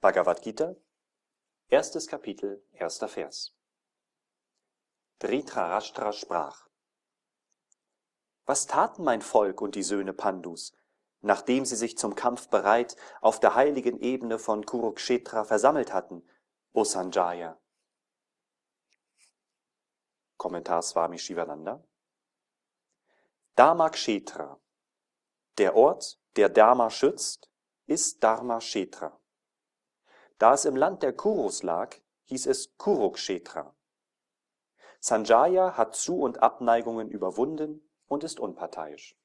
Bhagavad Gita, erstes Kapitel, erster Vers. Dhritarashtra sprach: Was taten mein Volk und die Söhne Pandus, nachdem sie sich zum Kampf bereit auf der heiligen Ebene von Kurukshetra versammelt hatten, o Sanjaya? Kommentar Swami Shivananda. Dharmakshetra. Der Ort, der Dharma schützt, ist Dharma Kshetra. Da es im Land der Kurus lag, hieß es Kurukshetra. Sanjaya hat Zu- und Abneigungen überwunden und ist unparteiisch